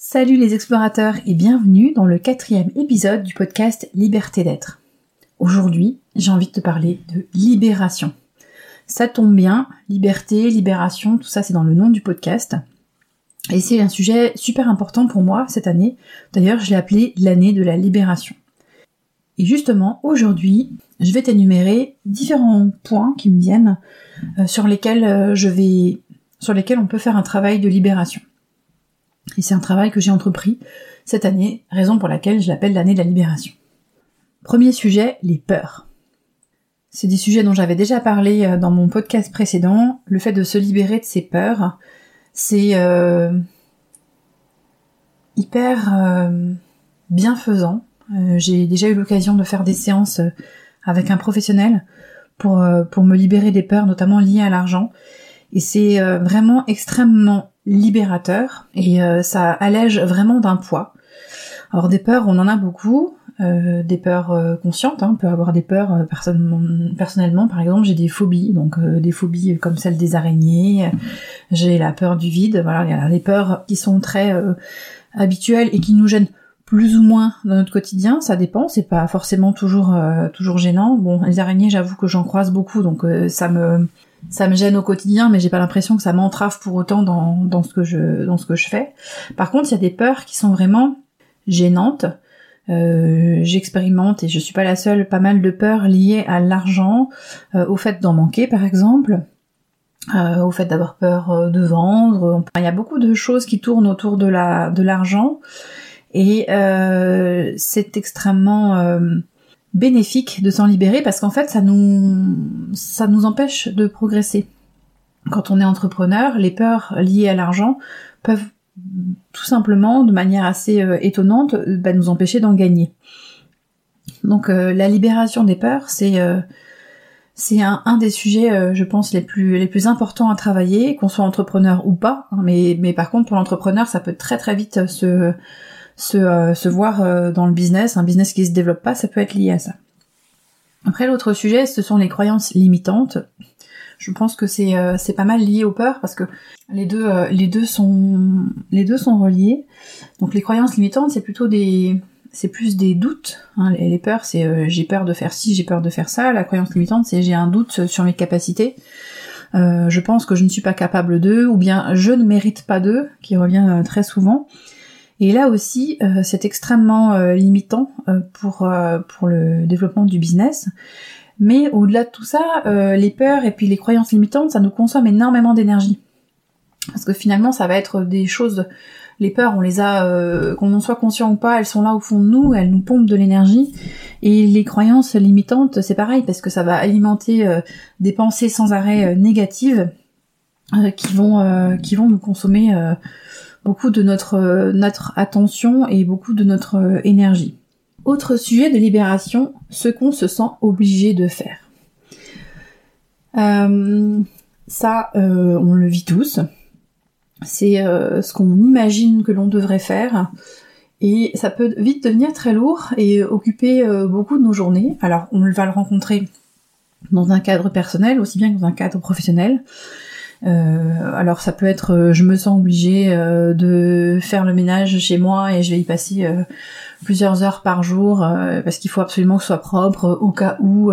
Salut les explorateurs et bienvenue dans le quatrième épisode du podcast Liberté d'être. Aujourd'hui, j'ai envie de te parler de libération. Ça tombe bien, liberté, libération, tout ça c'est dans le nom du podcast. Et c'est un sujet super important pour moi cette année. D'ailleurs, je l'ai appelé l'année de la libération. Et justement, aujourd'hui, je vais t'énumérer différents points qui me viennent euh, sur lesquels euh, je vais sur lesquels on peut faire un travail de libération. Et c'est un travail que j'ai entrepris cette année, raison pour laquelle je l'appelle l'année de la libération. Premier sujet, les peurs. C'est des sujets dont j'avais déjà parlé euh, dans mon podcast précédent. Le fait de se libérer de ses peurs, c'est euh, hyper euh, bienfaisant. j'ai déjà eu l'occasion de faire des séances avec un professionnel pour, pour me libérer des peurs, notamment liées à l'argent. Et c'est vraiment extrêmement libérateur et euh, ça allège vraiment d'un poids. Alors des peurs, on en a beaucoup, euh, des peurs euh, conscientes, hein. on peut avoir des peurs personnellement, par exemple j'ai des phobies, donc des phobies comme celle des araignées, j'ai la peur du vide, voilà, il y a des peurs qui sont très habituelles et qui nous gênent plus ou moins dans notre quotidien, ça dépend, c'est pas forcément toujours toujours gênant. Bon, les araignées, j'avoue que j'en croise beaucoup, donc ça me ça me gêne au quotidien, mais j'ai pas l'impression que ça m'entrave pour autant dans, dans, ce que je, dans ce que je fais. Par contre, il y a des peurs qui sont vraiment gênantes. Euh, J'expérimente, et je suis pas la seule, pas mal de peurs liées à l'argent, euh, au fait d'en manquer par exemple, euh, au fait d'avoir peur de vendre. Il y a beaucoup de choses qui tournent autour de la de l'argent, et c'est extrêmement bénéfique de s'en libérer parce qu'en fait ça nous empêche de progresser. Quand on est entrepreneur, les peurs liées à l'argent peuvent tout simplement, de manière assez euh, étonnante, bah, nous empêcher d'en gagner. Donc euh, la libération des peurs, c'est euh, un, des sujets, je pense, les plus les plus importants à travailler, qu'on soit entrepreneur ou pas. Hein, mais mais par contre, pour l'entrepreneur, ça peut très très vite se se, euh, se voir euh, dans le business, un business qui se développe pas, ça peut être lié à ça. Après l'autre sujet, ce sont les croyances limitantes. Je pense que c'est euh, pas mal lié aux peurs parce que les deux les deux sont les deux sont reliés. Donc les croyances limitantes, c'est plutôt des c'est plus des doutes. Hein. Les, peurs, c'est j'ai peur de faire ci, j'ai peur de faire ça. La croyance limitante, c'est j'ai un doute sur mes capacités. Euh, je pense que je ne suis pas capable d'eux, ou bien je ne mérite pas d'eux, qui revient très souvent. Et là aussi, euh, c'est extrêmement euh, limitant euh, pour, pour le développement du business. Mais au-delà de tout ça, les peurs et puis les croyances limitantes, ça nous consomme énormément d'énergie. Parce que finalement, ça va être des choses, les peurs, on les a, qu'on en soit conscient ou pas, elles sont là au fond de nous, elles nous pompent de l'énergie. Et les croyances limitantes, c'est pareil, parce que ça va alimenter des pensées sans arrêt négatives qui vont, qui vont nous consommer beaucoup de notre, euh, notre attention et beaucoup de notre euh, énergie. Autre sujet de libération, ce qu'on se sent obligé de faire. Euh, ça, on le vit tous. C'est ce qu'on imagine que l'on devrait faire. Et ça peut vite devenir très lourd et occuper beaucoup de nos journées. Alors, on va le rencontrer dans un cadre personnel aussi bien que dans un cadre professionnel. Euh, alors ça peut être, euh, je me sens obligée euh, de faire le ménage chez moi et je vais y passer plusieurs heures par jour parce qu'il faut absolument que ce soit propre au cas où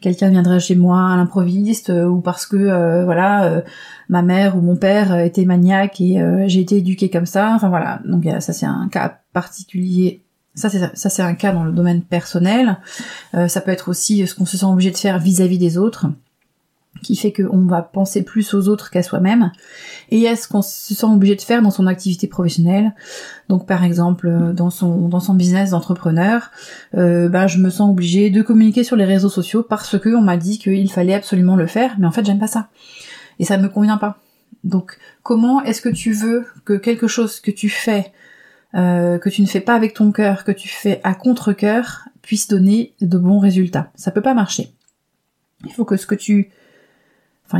quelqu'un viendrait chez moi à l'improviste ou parce que voilà ma mère ou mon père était maniaque et j'ai été éduquée comme ça. Enfin voilà, donc ça c'est un cas particulier ça c'est ça c'est un cas dans le domaine personnel. ça peut être aussi ce qu'on se sent obligé de faire vis-à-vis des autres qui fait qu'on va penser plus aux autres qu'à soi-même, et est ce qu'on se sent obligé de faire dans son activité professionnelle. Donc par exemple euh, dans son dans son business d'entrepreneur, euh, bah, je me sens obligée de communiquer sur les réseaux sociaux parce que on m'a dit qu'il fallait absolument le faire, mais en fait j'aime pas ça et ça me convient pas. Donc comment est-ce que tu veux que quelque chose que tu fais euh, que tu ne fais pas avec ton cœur, que tu fais à contre-cœur, puisse donner de bons résultats? Ça peut pas marcher. Il faut que ce que tu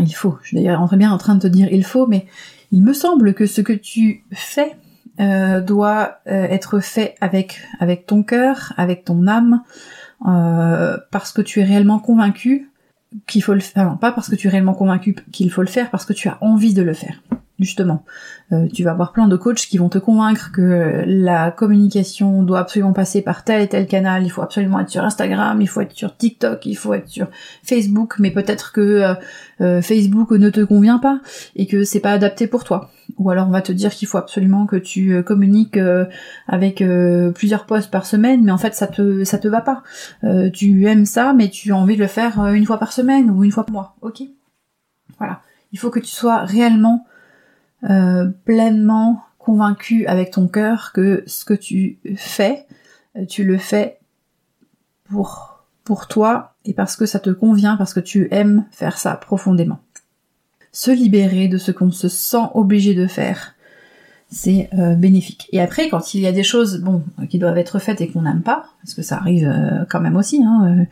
Il faut. Je suis d'ailleurs bien en train de te dire il faut, mais il me semble que ce que tu fais euh, doit euh, être fait avec avec ton cœur, avec ton âme, euh, parce que tu es réellement convaincu qu'il faut le faire, pas parce que tu es réellement convaincu qu'il faut le faire, parce que tu as envie de le faire justement. Euh, tu vas avoir plein de coachs qui vont te convaincre que la communication doit absolument passer par tel et tel canal, il faut absolument être sur Instagram, il faut être sur TikTok, il faut être sur Facebook, mais peut-être que euh, euh, Facebook ne te convient pas et que c'est pas adapté pour toi. Ou alors on va te dire qu'il faut absolument que tu communiques avec plusieurs posts par semaine, mais en fait ça te ça te va pas. tu aimes ça, mais tu as envie de le faire une fois par semaine ou une fois par mois. Ok? Voilà. Il faut que tu sois réellement euh, pleinement convaincu avec ton cœur que ce que tu fais, euh, tu le fais pour, pour toi et parce que ça te convient, parce que tu aimes faire ça profondément. Se libérer de ce qu'on se sent obligé de faire, c'est euh, bénéfique. Et après, quand il y a des choses, bon, qui doivent être faites et qu'on n'aime pas, parce que ça arrive euh, quand même aussi, hein, euh,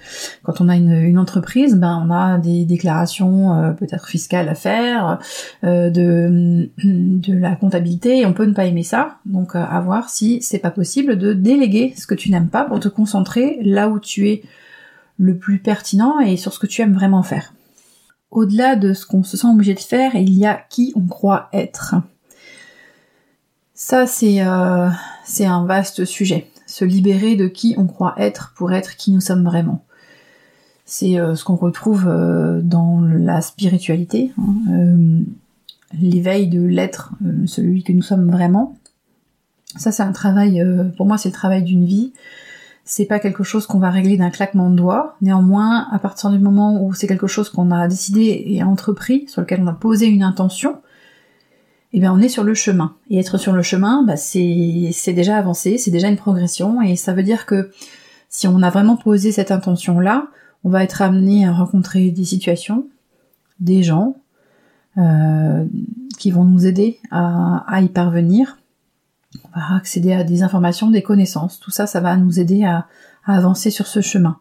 quand on a une, une, entreprise, ben on a des déclarations peut-être fiscales à faire, de de la comptabilité, on peut ne pas aimer ça. Donc à voir si c'est pas possible de déléguer ce que tu n'aimes pas pour te concentrer là où tu es le plus pertinent et sur ce que tu aimes vraiment faire. Au-delà de ce qu'on se sent obligé de faire, il y a qui on croit être. Ça, c'est euh, c'est un vaste sujet. Se libérer de qui on croit être pour être qui nous sommes vraiment. C'est euh, ce qu'on retrouve euh, dans la spiritualité, hein, l'éveil de l'être, celui que nous sommes vraiment. Ça, c'est un travail, pour moi, c'est le travail d'une vie. C'est pas quelque chose qu'on va régler d'un claquement de doigts. Néanmoins, à partir du moment où c'est quelque chose qu'on a décidé et entrepris, sur lequel on a posé une intention, eh bien on est sur le chemin. Et être sur le chemin, bah, c'est déjà avancé, c'est déjà une progression, et ça veut dire que si on a vraiment posé cette intention-là, on va être amené à rencontrer des situations, des gens, euh, qui vont nous aider à, y parvenir. On va accéder à des informations, des connaissances. Tout ça, ça va nous aider à avancer sur ce chemin.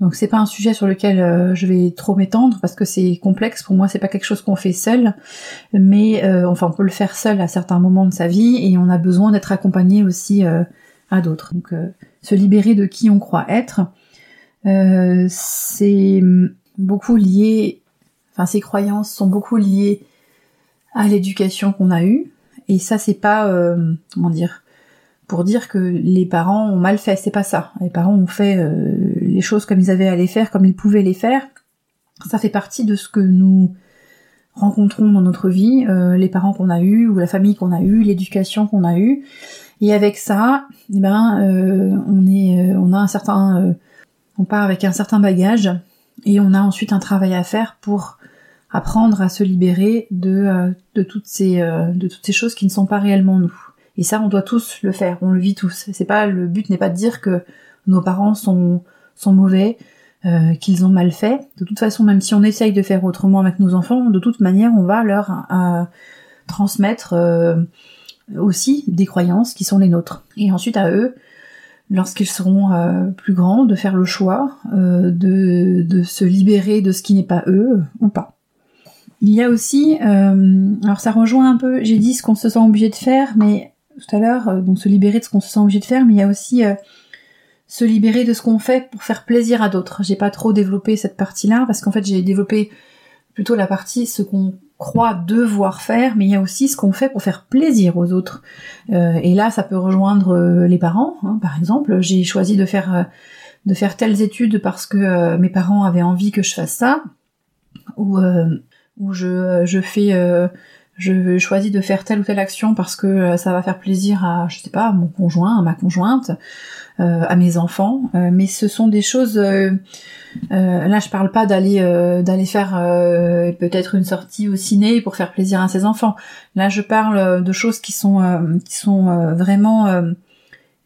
Donc c'est pas un sujet sur lequel euh, je vais trop m'étendre parce que c'est complexe. Pour moi, c'est pas quelque chose qu'on fait seul, mais euh, enfin on peut le faire seul à certains moments de sa vie et on a besoin d'être accompagné aussi euh, à d'autres. Donc se libérer de qui on croit être, c'est beaucoup lié. Enfin, ces croyances sont beaucoup liées à l'éducation qu'on a eue et ça c'est pas comment dire pour dire que les parents ont mal fait, c'est pas ça. Les parents ont fait euh, les choses comme ils avaient à les faire, comme ils pouvaient les faire. Ça fait partie de ce que nous rencontrons dans notre vie, euh, les parents qu'on a eus, ou la famille qu'on a eue, l'éducation qu'on a eue. Et avec ça, eh ben, euh, on est, on a un certain, on part avec un certain bagage, et on a ensuite un travail à faire pour apprendre à se libérer de, de toutes ces, de toutes ces choses qui ne sont pas réellement nous. Et ça, on doit tous le faire, on le vit tous. C'est pas le but n'est pas de dire que nos parents sont sont mauvais, euh, qu'ils ont mal fait. De toute façon, même si on essaye de faire autrement avec nos enfants, de toute manière, on va leur euh, transmettre euh, aussi des croyances qui sont les nôtres. Et ensuite à eux, lorsqu'ils seront plus grands, de faire le choix de, de se libérer de ce qui n'est pas eux ou pas. Il y a aussi, alors ça rejoint un peu, j'ai dit ce qu'on se sent obligé de faire, mais tout à l'heure, euh, donc se libérer de ce qu'on se sent obligé de faire, mais il y a aussi euh, se libérer de ce qu'on fait pour faire plaisir à d'autres. J'ai pas trop développé cette partie-là parce qu'en fait j'ai développé plutôt la partie ce qu'on croit devoir faire, mais il y a aussi ce qu'on fait pour faire plaisir aux autres. Euh, et là, ça peut rejoindre les parents, hein, par exemple. J'ai choisi de faire de faire telles études parce que mes parents avaient envie que je fasse ça, ou ou je je fais je choisis de faire telle ou telle action parce que euh, ça va faire plaisir à, je sais pas, à mon conjoint, à ma conjointe, euh, à mes enfants. Euh, mais ce sont des choses. Euh, là, je parle pas d'aller d'aller faire peut-être une sortie au ciné pour faire plaisir à ses enfants. Là, je parle de choses qui sont qui sont vraiment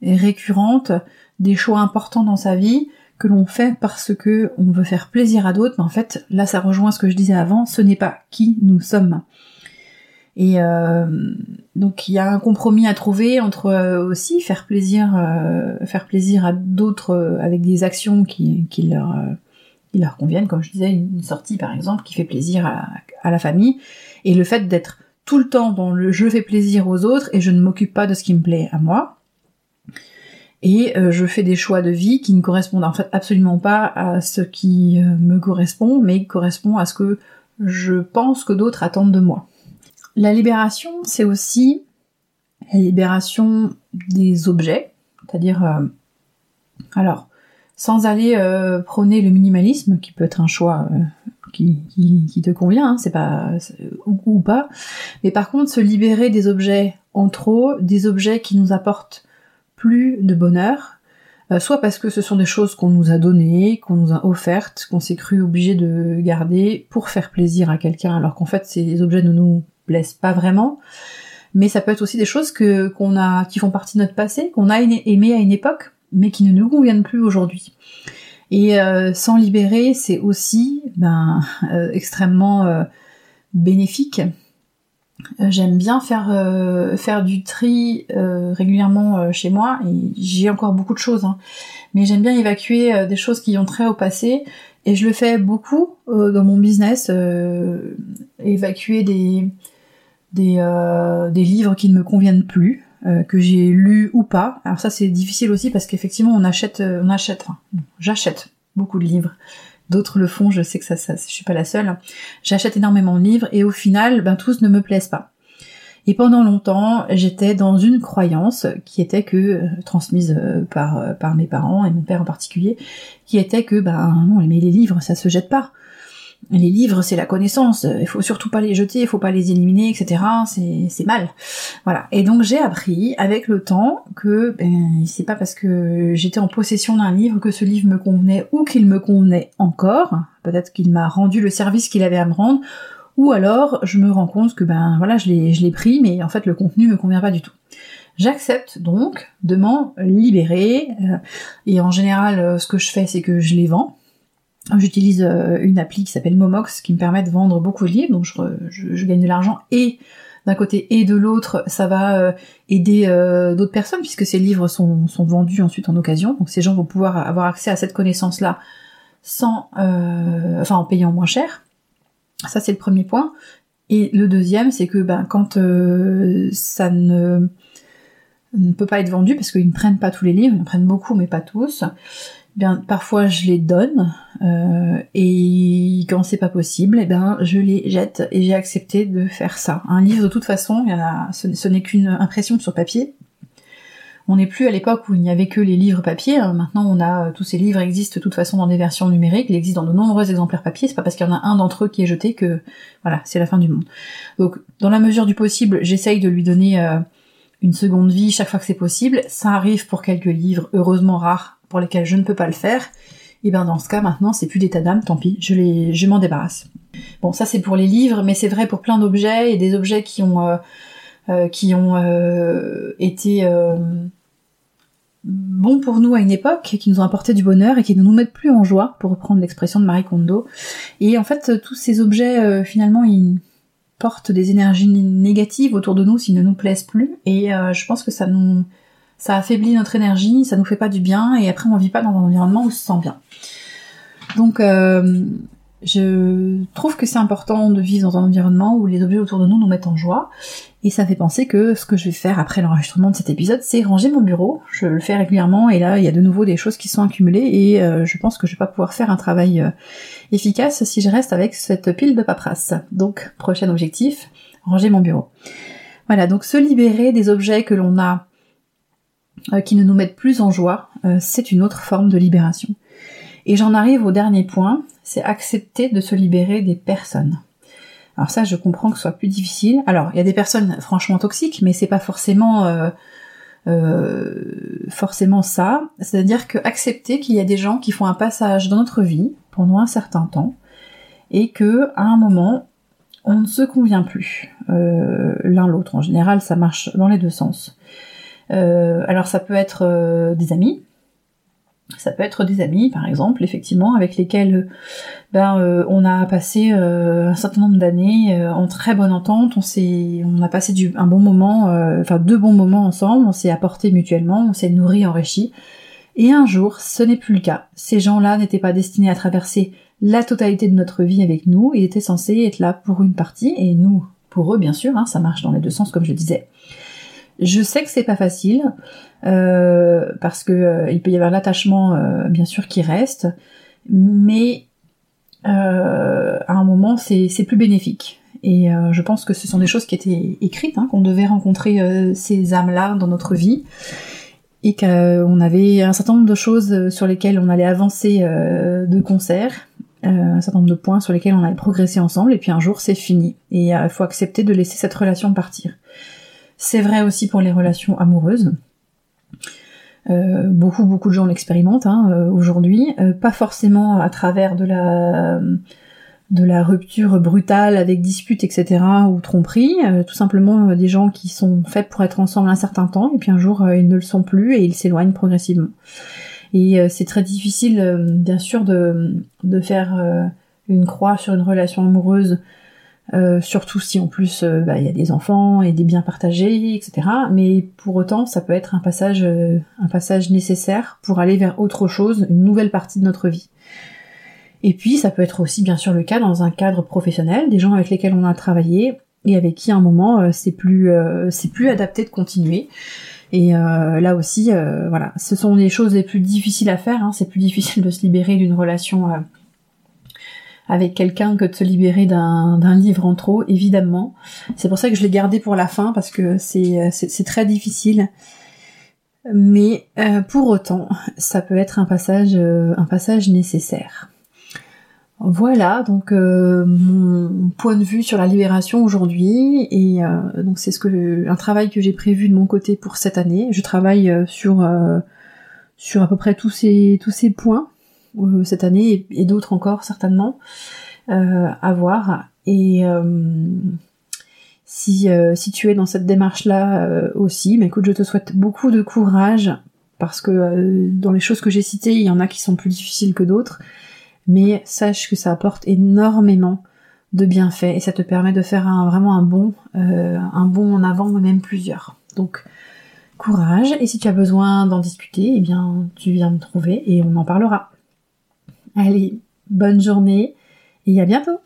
récurrentes, des choix importants dans sa vie que l'on fait parce que on veut faire plaisir à d'autres. Mais en fait, là, ça rejoint ce que je disais avant. Ce n'est pas qui nous sommes. Et euh, donc il y a un compromis à trouver entre euh, aussi faire plaisir, euh, faire plaisir à d'autres avec des actions qui, leur conviennent, comme je disais, une sortie par exemple qui fait plaisir à, la famille, et le fait d'être tout le temps dans le je fais plaisir aux autres et je ne m'occupe pas de ce qui me plaît à moi. et je fais des choix de vie qui ne correspondent en fait absolument pas à ce qui me correspond, mais correspond à ce que je pense que d'autres attendent de moi. La libération, c'est aussi la libération des objets, c'est-à-dire, euh, alors, sans aller prôner le minimalisme, qui peut être un choix qui, qui, te convient, hein, c'est pas ou, ou, pas, mais par contre se libérer des objets en trop, des objets qui nous apportent plus de bonheur, euh, soit parce que ce sont des choses qu'on nous a données, qu'on nous a offertes, qu'on s'est cru obligé de garder pour faire plaisir à quelqu'un, alors qu'en fait ces objets ne nous plaisent pas vraiment. Mais ça peut être aussi des choses que qu'on a, qui font partie de notre passé, qu'on a aimé à une époque, mais qui ne nous conviennent plus aujourd'hui. Et euh, s'en libérer, c'est aussi ben, euh, extrêmement bénéfique euh, j'aime bien faire faire du tri régulièrement chez moi et j'ai encore beaucoup de choses, hein. mais j'aime bien évacuer des choses qui ont trait au passé et je le fais beaucoup dans mon business, évacuer des des, des livres qui ne me conviennent plus, que j'ai lus ou pas. Alors ça c'est difficile aussi parce qu'effectivement on achète on achète, enfin, j'achète beaucoup de livres D'autres le font, je sais que ça, ça, je suis pas la seule. J'achète énormément de livres et au final, ben tous ne me plaisent pas. Et pendant longtemps, j'étais dans une croyance qui était que euh, transmise euh, par euh, par mes parents et mon père en particulier, qui était que ben non, mais les livres ça se jette pas les livres, c'est la connaissance. Il faut surtout pas les jeter, il faut pas les éliminer, etc. C'est mal. Voilà. Et donc j'ai appris avec le temps que ben, c'est pas parce que j'étais en possession d'un livre que ce livre me convenait ou qu'il me convenait encore. Peut-être qu'il m'a rendu le service qu'il avait à me rendre. Ou alors je me rends compte que ben voilà, je l'ai je l'ai pris, mais en fait le contenu me convient pas du tout. J'accepte donc de m'en libérer. Euh, et en général, euh, ce que je fais, c'est que je les vends J'utilise euh, une appli qui s'appelle Momox qui me permet de vendre beaucoup de livres, donc je, gagne de l'argent et d'un côté et de l'autre, ça va euh, aider euh, d'autres personnes puisque ces livres sont, vendus ensuite en occasion. Donc ces gens vont pouvoir avoir accès à cette connaissance-là sans, en payant moins cher. Ça c'est le premier point. Et le deuxième, c'est que ben, quand ça ne peut pas être vendu parce qu'ils ne prennent pas tous les livres, ils en prennent beaucoup mais pas tous bien parfois je les donne euh, et quand c'est pas possible, eh ben je les jette et j'ai accepté de faire ça. Un livre de toute façon, il y en a, ce, n'est qu'une impression sur papier. On n'est plus à l'époque où il n'y avait que les livres papier. Hein. Maintenant, on a tous ces livres existent de toute façon dans des versions numériques. Il existe dans de nombreux exemplaires papier. C'est pas parce qu'il y en a un d'entre eux qui est jeté que voilà, c'est la fin du monde. Donc, dans la mesure du possible, j'essaye de lui donner euh, une seconde vie chaque fois que c'est possible. Ça arrive pour quelques livres, heureusement rares, pour lesquels je ne peux pas le faire, et bien dans ce cas maintenant c'est plus d'état d'âme, tant pis, je les, je m'en débarrasse. Bon ça c'est pour les livres, mais c'est vrai pour plein d'objets et des objets qui ont euh, euh, euh, été bons pour nous à une époque, qui nous ont apporté du bonheur et qui ne nous mettent plus en joie, pour reprendre l'expression de Marie Kondo. Et en fait tous ces objets finalement ils portent des énergies négatives autour de nous s'ils ne nous plaisent plus, et je pense que ça nous ça affaiblit notre énergie, ça nous fait pas du bien, et après on vit pas dans un environnement où on se sent bien. Donc euh, je trouve que c'est important de vivre dans un environnement où les objets autour de nous nous mettent en joie, et ça fait penser que ce que je vais faire après l'enregistrement de cet épisode, c'est ranger mon bureau. Je le fais régulièrement, et là il y a de nouveau des choses qui sont accumulées, et euh, je pense que je vais pas pouvoir faire un travail euh, efficace si je reste avec cette pile de paperasse. Donc prochain objectif, ranger mon bureau. Voilà, donc se libérer des objets que l'on a qui ne nous mettent plus en joie, euh, c'est une autre forme de libération. Et j'en arrive au dernier point, c'est accepter de se libérer des personnes. Alors ça, je comprends que ce soit plus difficile. Alors, il y a des personnes franchement toxiques, mais c'est pas forcément euh, forcément ça. C'est-à-dire que accepter qu'il y a des gens qui font un passage dans notre vie pendant un certain temps et que à un moment on ne se convient plus l'un l'autre. En général, ça marche dans les deux sens. Euh, alors ça peut être euh, des amis, ça peut être des amis, par exemple, effectivement, avec lesquels ben euh, on a passé un certain nombre d'années en très bonne entente. On s'est, on a passé un bon moment, enfin deux bons moments ensemble. On s'est apporté mutuellement, on s'est nourri, enrichi. Et un jour, ce n'est plus le cas. Ces gens-là n'étaient pas destinés à traverser la totalité de notre vie avec nous. Ils étaient censés être là pour une partie et nous pour eux, bien sûr. Hein, ça marche dans les deux sens, comme je disais. Je sais que c'est pas facile parce que il peut y avoir l'attachement bien sûr qui reste, mais à un moment c'est plus bénéfique. Et je pense que ce sont des choses qui étaient écrites, hein, qu'on devait rencontrer ces âmes-là dans notre vie et qu'on avait un certain nombre de choses sur lesquelles on allait avancer de concert, euh, un certain nombre de points sur lesquels on allait progresser ensemble, et puis un jour c'est fini. Et il faut accepter de laisser cette relation partir. C'est vrai aussi pour les relations amoureuses. Euh, beaucoup beaucoup de gens l'expérimentent hein, euh, aujourd'hui, pas forcément à travers de la de la rupture brutale avec dispute, etc. ou tromperie, tout simplement des gens qui sont faits pour être ensemble un certain temps et puis un jour ils ne le sont plus et ils s'éloignent progressivement. Et c'est très difficile, bien sûr, de, de faire une croix sur une relation amoureuse, surtout si en plus bah, il y a des enfants et des biens partagés, etc. Mais pour autant, ça peut être un passage, un passage nécessaire pour aller vers autre chose, une nouvelle partie de notre vie. Et puis, ça peut être aussi bien sûr le cas dans un cadre professionnel, des gens avec lesquels on a travaillé et avec qui à un moment c'est plus c'est plus adapté de continuer. Et euh, là aussi, euh, voilà, ce sont les choses les plus difficiles à faire. Hein. C'est plus difficile de se libérer d'une relation euh, avec quelqu'un que de se libérer d'un livre en trop, évidemment. C'est pour ça que je l'ai gardé pour la fin parce que c'est très difficile. Mais pour autant, ça peut être un passage, un passage nécessaire. Voilà donc euh, mon point de vue sur la libération aujourd'hui et euh, donc c'est ce que un travail que j'ai prévu de mon côté pour cette année. Je travaille euh, sur sur à peu près tous ces tous ces points cette année et, d'autres encore certainement à voir et si si tu es dans cette démarche là aussi, mais écoute, je te souhaite beaucoup de courage parce que dans les choses que j'ai citées, il y en a qui sont plus difficiles que d'autres mais sache que ça apporte énormément de bienfaits et ça te permet de faire vraiment un bon, euh, un en avant, même plusieurs. Donc courage et si tu as besoin d'en discuter, eh bien tu viens me trouver et on en parlera. Allez, bonne journée et à bientôt